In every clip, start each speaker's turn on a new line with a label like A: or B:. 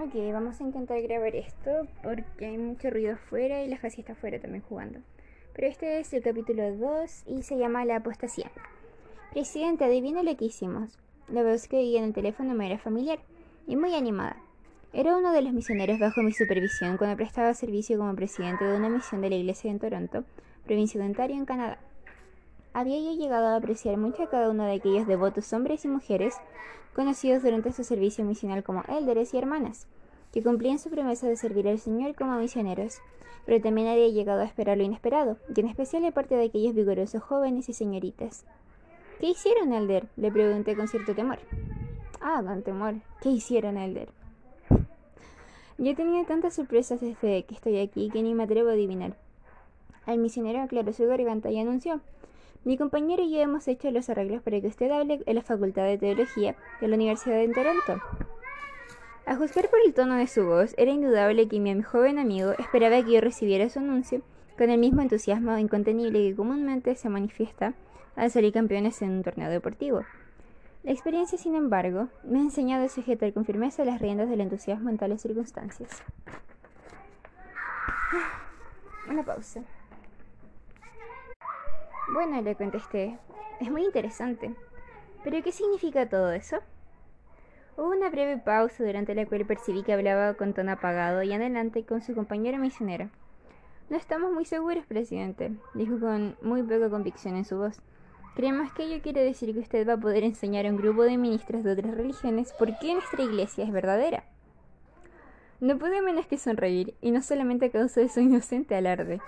A: Ok, vamos a intentar grabar esto porque hay mucho ruido afuera y la Fasi está afuera también jugando. Pero este es el capítulo 2 y se llama La apostasía. Presidente, adivina lo que hicimos. La voz que oí en el teléfono me era familiar y muy animada. Era uno de los misioneros bajo mi supervisión cuando prestaba servicio como presidente de una misión de la iglesia en Toronto, provincia de Ontario, en Canadá. Había yo llegado a apreciar mucho a cada uno de aquellos devotos hombres y mujeres conocidos durante su servicio misional como élderes y hermanas, que cumplían su promesa de servir al Señor como misioneros, pero también había llegado a esperar lo inesperado, y en especial de parte de aquellos vigorosos jóvenes y señoritas. ¿Qué hicieron, Elder? le pregunté con cierto temor. Ah, con temor. ¿Qué hicieron, Elder? Yo tenía tantas sorpresas desde que estoy aquí que ni me atrevo a adivinar. El misionero aclaró su garganta y anunció mi compañero y yo hemos hecho los arreglos para que usted hable en la Facultad de Teología de la Universidad de Toronto. A juzgar por el tono de su voz, era indudable que mi joven amigo esperaba que yo recibiera su anuncio con el mismo entusiasmo incontenible que comúnmente se manifiesta al salir campeones en un torneo deportivo. La experiencia, sin embargo, me ha enseñado a sujetar con firmeza las riendas del entusiasmo en tales circunstancias. Una pausa. Bueno, le contesté. Es muy interesante. ¿Pero qué significa todo eso? Hubo una breve pausa durante la cual percibí que hablaba con tono apagado y adelante con su compañero misionero. No estamos muy seguros, presidente, dijo con muy poca convicción en su voz. Creemos que ello quiere decir que usted va a poder enseñar a un grupo de ministros de otras religiones por qué nuestra iglesia es verdadera. No pude menos que sonreír, y no solamente a causa de su inocente alarde.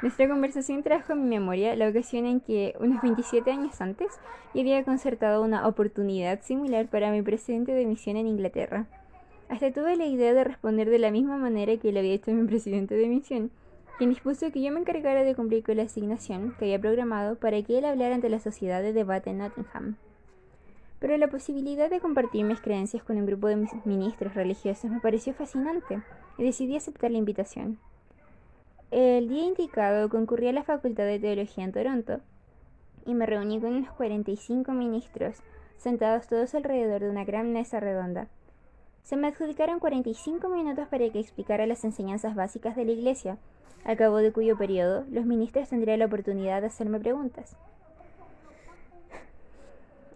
A: Nuestra conversación trajo a mi memoria la ocasión en que, unos 27 años antes, yo había concertado una oportunidad similar para mi presidente de misión en Inglaterra. Hasta tuve la idea de responder de la misma manera que lo había hecho mi presidente de misión, quien dispuso que yo me encargara de cumplir con la asignación que había programado para que él hablara ante la sociedad de debate en Nottingham. Pero la posibilidad de compartir mis creencias con un grupo de ministros religiosos me pareció fascinante y decidí aceptar la invitación. El día indicado concurrí a la Facultad de Teología en Toronto y me reuní con unos 45 ministros, sentados todos alrededor de una gran mesa redonda. Se me adjudicaron 45 minutos para que explicara las enseñanzas básicas de la Iglesia, al cabo de cuyo periodo los ministros tendrían la oportunidad de hacerme preguntas.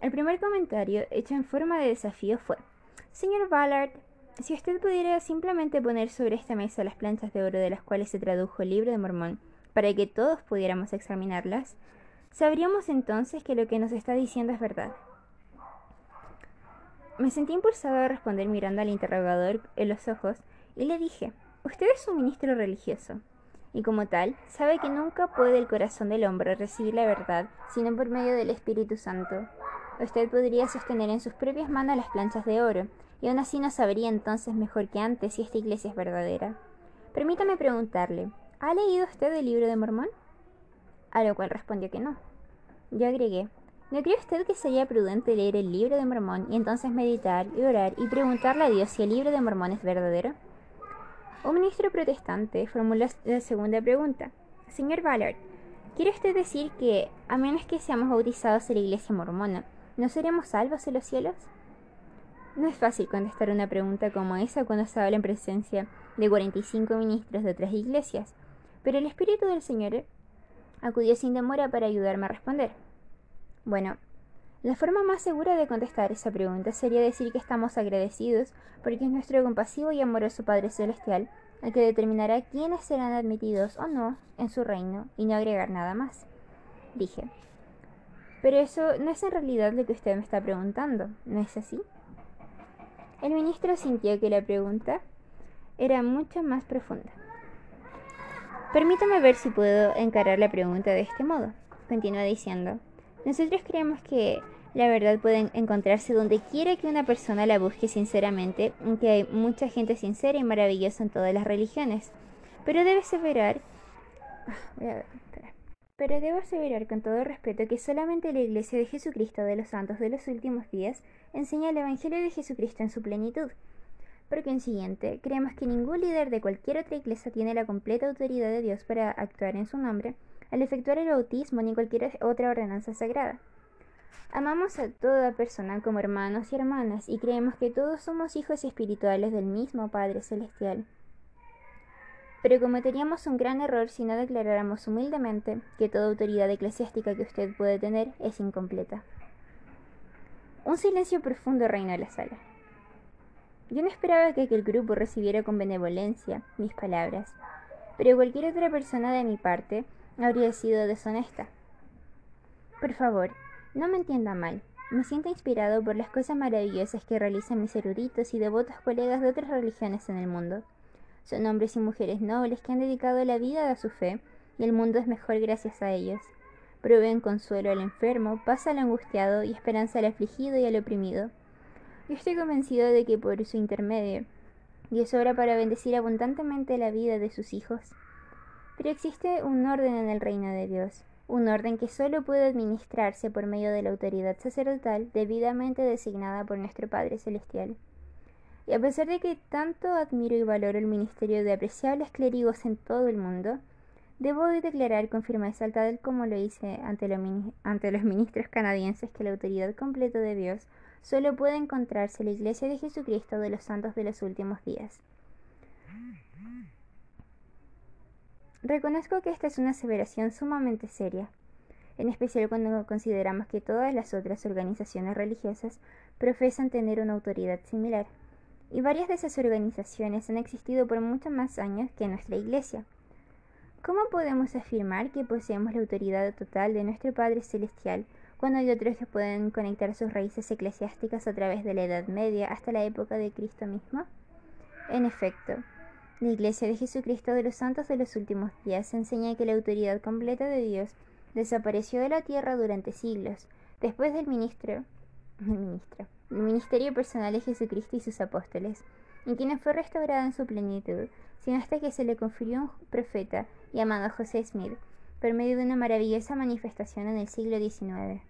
A: El primer comentario, hecho en forma de desafío, fue Señor Ballard, si usted pudiera simplemente poner sobre esta mesa las planchas de oro de las cuales se tradujo el libro de Mormón, para que todos pudiéramos examinarlas, sabríamos entonces que lo que nos está diciendo es verdad. Me sentí impulsado a responder mirando al interrogador en los ojos y le dije, usted es un ministro religioso, y como tal, sabe que nunca puede el corazón del hombre recibir la verdad sino por medio del Espíritu Santo. Usted podría sostener en sus propias manos las planchas de oro, y aún así no sabría entonces mejor que antes si esta iglesia es verdadera. Permítame preguntarle, ¿ha leído usted el libro de Mormón? A lo cual respondió que no. Yo agregué, ¿no cree usted que sería prudente leer el libro de Mormón y entonces meditar y orar y preguntarle a Dios si el libro de Mormón es verdadero? Un ministro protestante formuló la segunda pregunta. Señor Ballard, ¿quiere usted decir que, a menos que seamos bautizados en la iglesia mormona, no seremos salvos en los cielos? No es fácil contestar una pregunta como esa cuando se habla en presencia de 45 ministros de otras iglesias, pero el Espíritu del Señor acudió sin demora para ayudarme a responder. Bueno, la forma más segura de contestar esa pregunta sería decir que estamos agradecidos porque es nuestro compasivo y amoroso Padre Celestial el que determinará quiénes serán admitidos o no en su reino y no agregar nada más. Dije. Pero eso no es en realidad lo que usted me está preguntando, ¿no es así? El ministro sintió que la pregunta era mucho más profunda. Permítame ver si puedo encarar la pregunta de este modo. Continúa diciendo. Nosotros creemos que la verdad puede encontrarse donde quiera que una persona la busque sinceramente, aunque hay mucha gente sincera y maravillosa en todas las religiones. Pero debe aseverar. Ah, Pero debo aseverar con todo respeto que solamente la Iglesia de Jesucristo de los Santos de los últimos días enseña el Evangelio de Jesucristo en su plenitud. Por consiguiente, creemos que ningún líder de cualquier otra iglesia tiene la completa autoridad de Dios para actuar en su nombre al efectuar el bautismo ni cualquier otra ordenanza sagrada. Amamos a toda persona como hermanos y hermanas y creemos que todos somos hijos espirituales del mismo Padre Celestial. Pero cometeríamos un gran error si no declaráramos humildemente que toda autoridad eclesiástica que usted puede tener es incompleta. Un silencio profundo reinó en la sala. Yo no esperaba que aquel grupo recibiera con benevolencia mis palabras, pero cualquier otra persona de mi parte habría sido deshonesta. Por favor, no me entienda mal. Me siento inspirado por las cosas maravillosas que realizan mis eruditos y devotos colegas de otras religiones en el mundo. Son hombres y mujeres nobles que han dedicado la vida a su fe, y el mundo es mejor gracias a ellos. Proveen consuelo al enfermo, paz al angustiado y esperanza al afligido y al oprimido. Yo estoy convencido de que por su intermedio, Dios obra para bendecir abundantemente la vida de sus hijos. Pero existe un orden en el reino de Dios, un orden que solo puede administrarse por medio de la autoridad sacerdotal debidamente designada por nuestro Padre Celestial. Y a pesar de que tanto admiro y valoro el ministerio de apreciables clérigos en todo el mundo, debo declarar con firmeza tal como lo hice ante, ante los ministros canadienses que la autoridad completa de Dios solo puede encontrarse en la Iglesia de Jesucristo de los Santos de los Últimos Días. Reconozco que esta es una aseveración sumamente seria, en especial cuando consideramos que todas las otras organizaciones religiosas profesan tener una autoridad similar y varias de esas organizaciones han existido por muchos más años que nuestra Iglesia. ¿Cómo podemos afirmar que poseemos la autoridad total de nuestro Padre Celestial cuando hay otros que pueden conectar sus raíces eclesiásticas a través de la Edad Media hasta la época de Cristo mismo? En efecto, la Iglesia de Jesucristo de los Santos de los Últimos Días enseña que la autoridad completa de Dios desapareció de la tierra durante siglos, después del ministro, ministro, el ministerio personal de Jesucristo y sus apóstoles, en quienes fue restaurada en su plenitud, sino hasta que se le confirió un profeta llamado José Smith, por medio de una maravillosa manifestación en el siglo XIX.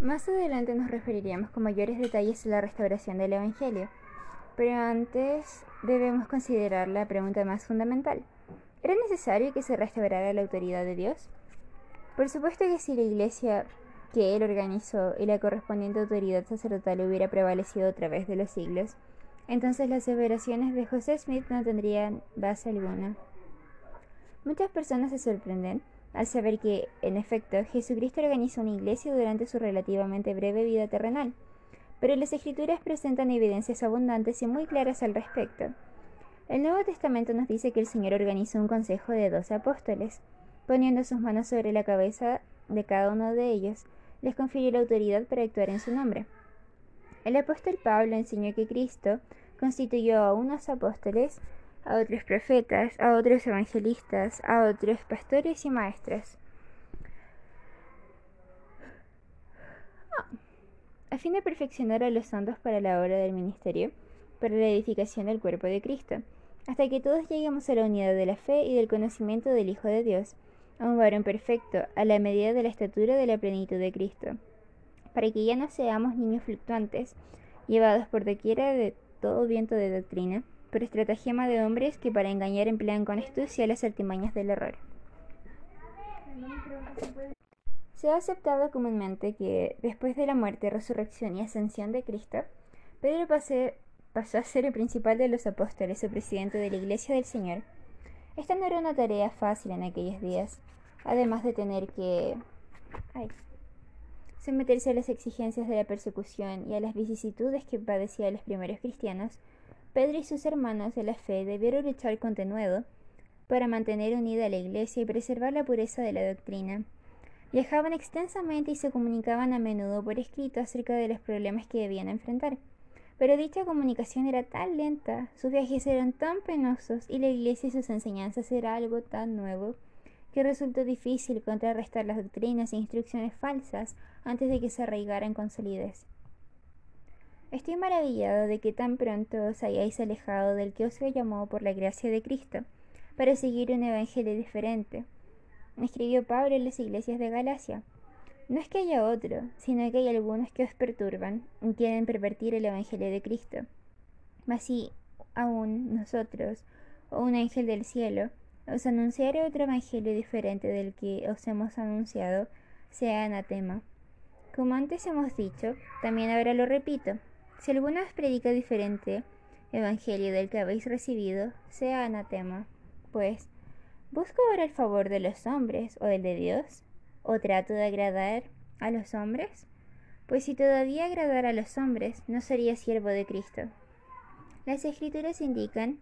A: Más adelante nos referiríamos con mayores detalles a la restauración del Evangelio, pero antes debemos considerar la pregunta más fundamental. ¿Era necesario que se restaurara la autoridad de Dios? Por supuesto que si la Iglesia que él organizó y la correspondiente autoridad sacerdotal hubiera prevalecido a través de los siglos, entonces las aseveraciones de José Smith no tendrían base alguna. Muchas personas se sorprenden al saber que, en efecto, Jesucristo organizó una iglesia durante su relativamente breve vida terrenal, pero las escrituras presentan evidencias abundantes y muy claras al respecto. El Nuevo Testamento nos dice que el Señor organizó un consejo de doce apóstoles, poniendo sus manos sobre la cabeza de cada uno de ellos les confirió la autoridad para actuar en su nombre. El apóstol Pablo enseñó que Cristo constituyó a unos apóstoles, a otros profetas, a otros evangelistas, a otros pastores y maestros. Ah, a fin de perfeccionar a los santos para la obra del ministerio, para la edificación del cuerpo de Cristo, hasta que todos lleguemos a la unidad de la fe y del conocimiento del Hijo de Dios, a un varón perfecto, a la medida de la estatura de la plenitud de Cristo, para que ya no seamos niños fluctuantes, llevados por doquiera de todo viento de doctrina, por estratagema de hombres que para engañar emplean con astucia las artimañas del error. Se ha aceptado comúnmente que, después de la muerte, resurrección y ascensión de Cristo, Pedro pasó a ser el principal de los apóstoles o presidente de la Iglesia del Señor, esta no era una tarea fácil en aquellos días, además de tener que someterse a las exigencias de la persecución y a las vicisitudes que padecían los primeros cristianos, Pedro y sus hermanos de la fe debieron luchar con denuedo para mantener unida la iglesia y preservar la pureza de la doctrina. Viajaban extensamente y se comunicaban a menudo por escrito acerca de los problemas que debían enfrentar. Pero dicha comunicación era tan lenta, sus viajes eran tan penosos y la iglesia y sus enseñanzas era algo tan nuevo que resultó difícil contrarrestar las doctrinas e instrucciones falsas antes de que se arraigaran con solidez. Estoy maravillado de que tan pronto os hayáis alejado del que os llamó por la gracia de Cristo, para seguir un evangelio diferente. Escribió Pablo en las iglesias de Galacia. No es que haya otro, sino que hay algunos que os perturban y quieren pervertir el Evangelio de Cristo. Mas si aún nosotros, o un ángel del cielo, os anunciare otro Evangelio diferente del que os hemos anunciado, sea anatema. Como antes hemos dicho, también ahora lo repito, si alguno os predica diferente evangelio del que habéis recibido, sea anatema, pues, ¿busco ahora el favor de los hombres o el de Dios? ¿O trato de agradar a los hombres? Pues si todavía agradara a los hombres, no sería siervo de Cristo. Las escrituras indican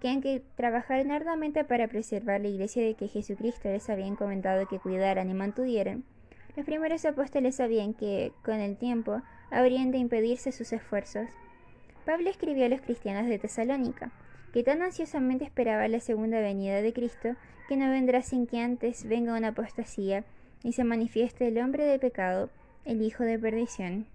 A: que aunque trabajaron arduamente para preservar la iglesia de que Jesucristo les había encomendado que cuidaran y mantuvieran, los primeros apóstoles sabían que, con el tiempo, habrían de impedirse sus esfuerzos. Pablo escribió a los cristianos de Tesalónica, que tan ansiosamente esperaba la segunda venida de Cristo, que no vendrá sin que antes venga una apostasía y se manifieste el hombre de pecado, el hijo de perdición.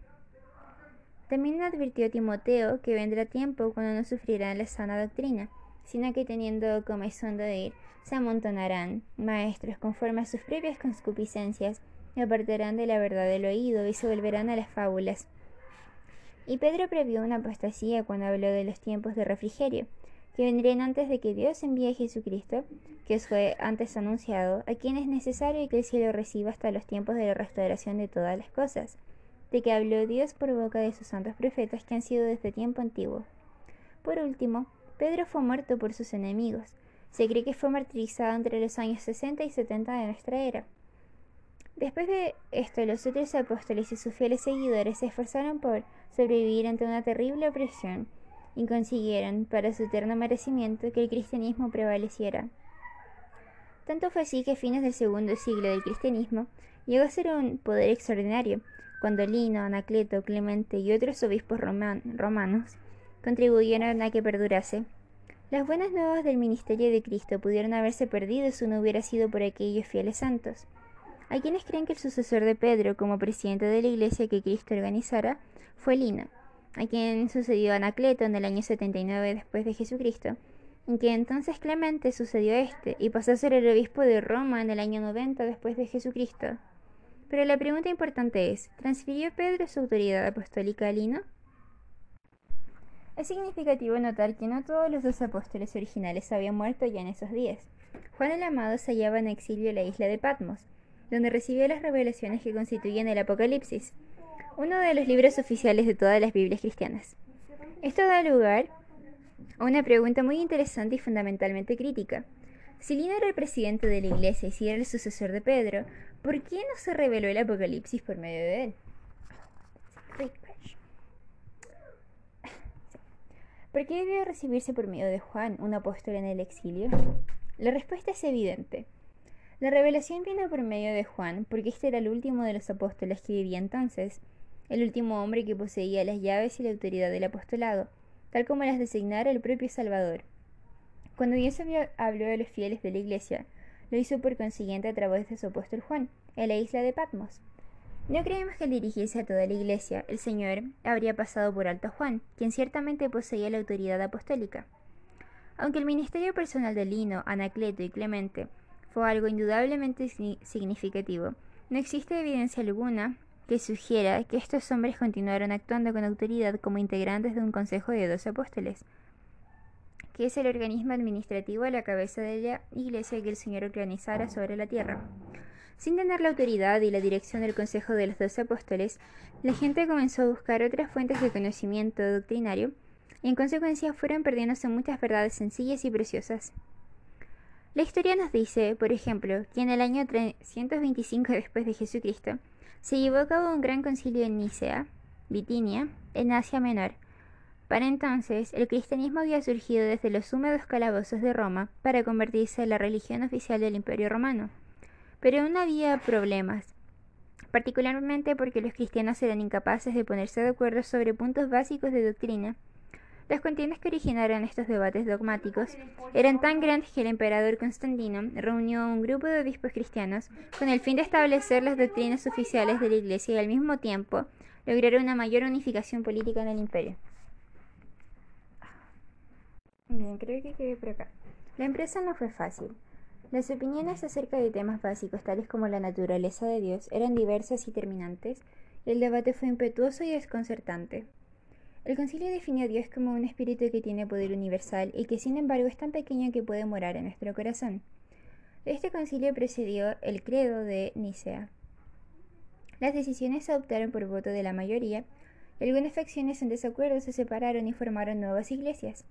A: También advirtió Timoteo que vendrá tiempo cuando no sufrirán la sana doctrina, sino que teniendo comezón de ir, se amontonarán maestros conforme a sus propias concupiscencias, y apartarán de la verdad del oído y se volverán a las fábulas. Y Pedro previó una apostasía cuando habló de los tiempos de refrigerio, que vendrían antes de que Dios envíe a Jesucristo, que os fue antes anunciado, a quien es necesario que el cielo reciba hasta los tiempos de la restauración de todas las cosas, de que habló Dios por boca de sus santos profetas que han sido desde tiempo antiguo. Por último, Pedro fue muerto por sus enemigos. Se cree que fue martirizado entre los años 60 y 70 de nuestra era. Después de esto, los otros apóstoles y sus fieles seguidores se esforzaron por sobrevivir ante una terrible opresión y consiguieron, para su eterno merecimiento, que el cristianismo prevaleciera. Tanto fue así que a fines del segundo siglo del cristianismo llegó a ser un poder extraordinario, cuando Lino, Anacleto, Clemente y otros obispos romanos contribuyeron a que perdurase. Las buenas nuevas del ministerio de Cristo pudieron haberse perdido si no hubiera sido por aquellos fieles santos. Hay quienes creen que el sucesor de Pedro como presidente de la iglesia que Cristo organizara fue Lino, a quien sucedió Anacleto en el año 79 después de Jesucristo, y que entonces Clemente sucedió a este y pasó a ser el obispo de Roma en el año 90 después de Jesucristo. Pero la pregunta importante es, ¿transfirió Pedro su autoridad apostólica a Lino? Es significativo notar que no todos los dos apóstoles originales habían muerto ya en esos días. Juan el Amado se hallaba en exilio en la isla de Patmos, donde recibió las revelaciones que constituyen el Apocalipsis, uno de los libros oficiales de todas las Biblias cristianas. Esto da lugar a una pregunta muy interesante y fundamentalmente crítica. Si Lino era el presidente de la iglesia y si era el sucesor de Pedro, ¿por qué no se reveló el Apocalipsis por medio de él? ¿Por qué debió recibirse por medio de Juan, un apóstol en el exilio? La respuesta es evidente. La revelación vino por medio de Juan, porque este era el último de los apóstoles que vivía entonces, el último hombre que poseía las llaves y la autoridad del apostolado, tal como las designara el propio Salvador. Cuando Dios habló a los fieles de la iglesia, lo hizo por consiguiente a través de su apóstol Juan, en la isla de Patmos. No creemos que al dirigirse a toda la iglesia, el Señor habría pasado por alto a Juan, quien ciertamente poseía la autoridad apostólica. Aunque el ministerio personal de Lino, Anacleto y Clemente fue algo indudablemente significativo, no existe evidencia alguna que sugiera que estos hombres continuaron actuando con autoridad como integrantes de un consejo de dos apóstoles, que es el organismo administrativo a la cabeza de la iglesia que el Señor organizara sobre la tierra. Sin tener la autoridad y la dirección del Consejo de los Doce Apóstoles, la gente comenzó a buscar otras fuentes de conocimiento doctrinario y en consecuencia fueron perdiéndose muchas verdades sencillas y preciosas. La historia nos dice, por ejemplo, que en el año 325 después de Jesucristo se llevó a cabo un gran concilio en Nicea, Bitinia, en Asia Menor. Para entonces, el cristianismo había surgido desde los húmedos calabozos de Roma para convertirse en la religión oficial del Imperio Romano. Pero aún había problemas, particularmente porque los cristianos eran incapaces de ponerse de acuerdo sobre puntos básicos de doctrina. Las contiendas que originaron estos debates dogmáticos eran tan grandes que el emperador Constantino reunió un grupo de obispos cristianos con el fin de establecer las doctrinas oficiales de la Iglesia y al mismo tiempo lograr una mayor unificación política en el imperio. Bien, creo que quedé por acá. La empresa no fue fácil. Las opiniones acerca de temas básicos tales como la naturaleza de Dios eran diversas y terminantes, y el debate fue impetuoso y desconcertante. El concilio definió a Dios como un espíritu que tiene poder universal y que sin embargo es tan pequeño que puede morar en nuestro corazón. este concilio precedió el credo de Nicea. Las decisiones se adoptaron por voto de la mayoría, y algunas facciones en desacuerdo se separaron y formaron nuevas iglesias.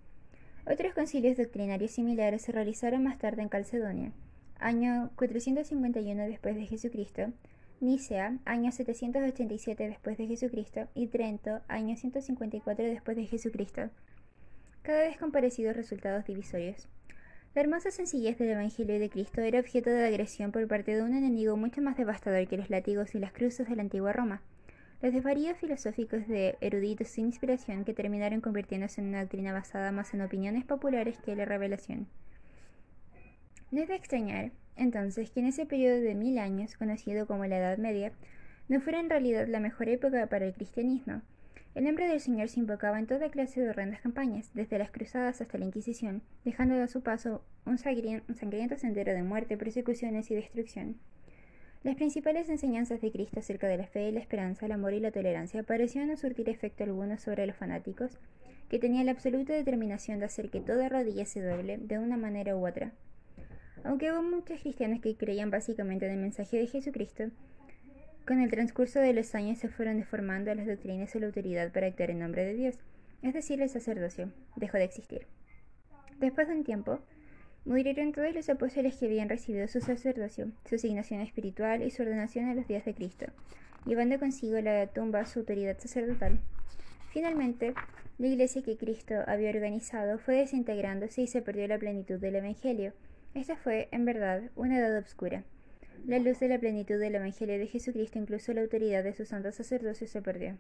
A: Otros concilios doctrinarios similares se realizaron más tarde en Calcedonia, año 451 después de Jesucristo, Nicea, año 787 después de Jesucristo, y Trento, año 154 después de Jesucristo, cada vez con parecidos resultados divisorios. La hermosa sencillez del Evangelio de Cristo era objeto de agresión por parte de un enemigo mucho más devastador que los látigos y las cruces de la antigua Roma. Los desvaríos filosóficos de eruditos sin inspiración que terminaron convirtiéndose en una doctrina basada más en opiniones populares que en la revelación. No es de extrañar, entonces, que en ese periodo de mil años, conocido como la Edad Media, no fuera en realidad la mejor época para el cristianismo. El nombre del Señor se invocaba en toda clase de horrendas campañas, desde las cruzadas hasta la Inquisición, dejando a su paso un, sangriento sendero de muerte, persecuciones y destrucción. Las principales enseñanzas de Cristo acerca de la fe, la esperanza, el amor y la tolerancia parecían no surtir efecto alguno sobre los fanáticos, que tenían la absoluta determinación de hacer que toda rodilla se doble de una manera u otra. Aunque hubo muchos cristianos que creían básicamente en el mensaje de Jesucristo, con el transcurso de los años se fueron deformando las doctrinas y la autoridad para actuar en nombre de Dios, es decir, el sacerdocio, dejó de existir. Después de un tiempo, murieron todos los apóstoles que habían recibido su sacerdocio, su asignación espiritual y su ordenación a los días de Cristo, llevando consigo la tumba su autoridad sacerdotal. Finalmente, la iglesia que Cristo había organizado fue desintegrándose y se perdió la plenitud del Evangelio, esta fue, en verdad, una edad oscura. La luz de la plenitud del Evangelio de Jesucristo, incluso la autoridad de su santo sacerdocio, se perdió.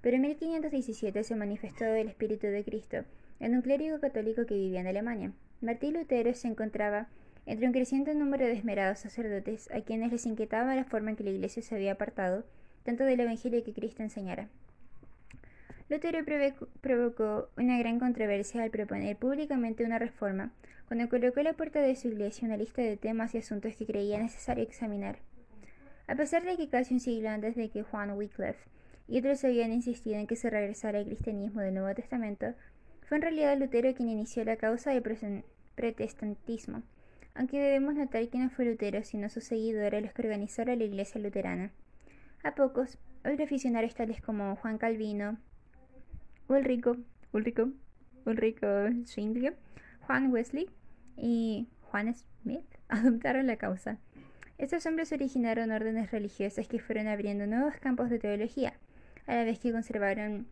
A: Pero en 1517 se manifestó el Espíritu de Cristo en un clérigo católico que vivía en Alemania. Martín Lutero se encontraba entre un creciente número de esmerados sacerdotes a quienes les inquietaba la forma en que la Iglesia se había apartado tanto del Evangelio que Cristo enseñara. Lutero provocó una gran controversia al proponer públicamente una reforma cuando colocó la puerta de su iglesia una lista de temas y asuntos que creía necesario examinar. A pesar de que casi un siglo antes de que Juan Wycliffe y otros habían insistido en que se regresara al cristianismo del Nuevo Testamento, fue en realidad Lutero quien inició la causa del protestantismo, aunque debemos notar que no fue Lutero sino sus seguidores los que organizaron la iglesia luterana. A pocos, otros aficionados tales como Juan Calvino, Ulrico, Ulrico, Ulrico Juan Wesley y Juan Smith adoptaron la causa. Estos hombres originaron órdenes religiosas que fueron abriendo nuevos campos de teología, a la vez que conservaron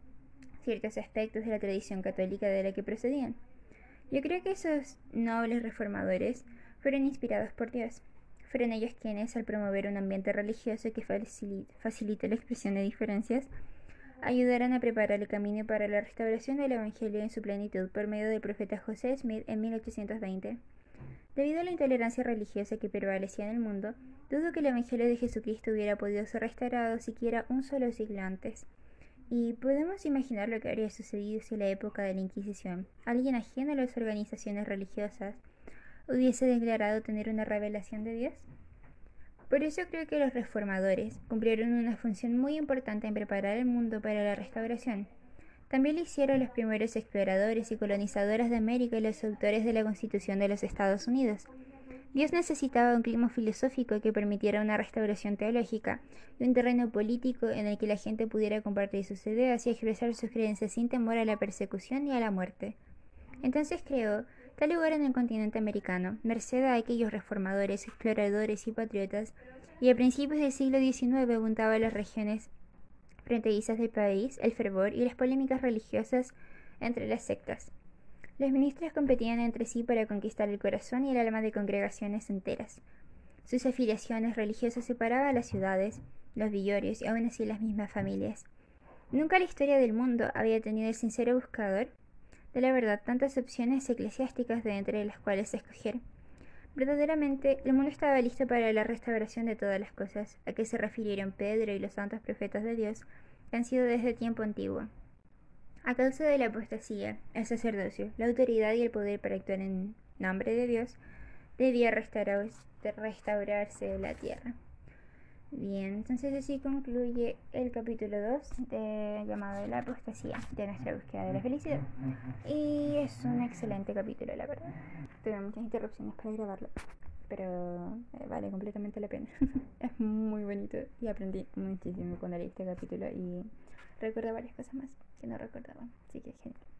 A: ciertos aspectos de la tradición católica de la que procedían. Yo creo que esos nobles reformadores fueron inspirados por Dios. Fueron ellos quienes, al promover un ambiente religioso que facilite la expresión de diferencias, ayudaron a preparar el camino para la restauración del Evangelio en su plenitud por medio del profeta José Smith en 1820. Debido a la intolerancia religiosa que prevalecía en el mundo, dudo que el Evangelio de Jesucristo hubiera podido ser restaurado siquiera un solo siglo antes. Y podemos imaginar lo que habría sucedido si en la época de la Inquisición alguien ajeno a las organizaciones religiosas hubiese declarado tener una revelación de Dios. Por eso creo que los reformadores cumplieron una función muy importante en preparar el mundo para la restauración. También lo hicieron los primeros exploradores y colonizadores de América y los autores de la Constitución de los Estados Unidos. Dios necesitaba un clima filosófico que permitiera una restauración teológica y un terreno político en el que la gente pudiera compartir sus ideas y expresar sus creencias sin temor a la persecución y a la muerte. Entonces creó da lugar en el continente americano, merced a aquellos reformadores, exploradores y patriotas, y a principios del siglo XIX abundaba en las regiones fronterizas del país el fervor y las polémicas religiosas entre las sectas. Los ministros competían entre sí para conquistar el corazón y el alma de congregaciones enteras. Sus afiliaciones religiosas separaban las ciudades, los villorios y aún así las mismas familias. Nunca la historia del mundo había tenido el sincero buscador de la verdad tantas opciones eclesiásticas de entre las cuales escoger. Verdaderamente, el mundo estaba listo para la restauración de todas las cosas, a que se refirieron Pedro y los santos profetas de Dios, que han sido desde tiempo antiguo. A causa de la apostasía, el sacerdocio, la autoridad y el poder para actuar en nombre de Dios, debía restaurarse la tierra. Bien, entonces así concluye el capítulo 2 de llamado la apostasía de nuestra búsqueda de la felicidad. Y es un excelente capítulo, la verdad. Tuve muchas interrupciones para grabarlo. pero eh, vale completamente la pena. es muy bonito y aprendí muchísimo cuando leí este capítulo y recuerdo varias cosas más que no recordaba, así que genial.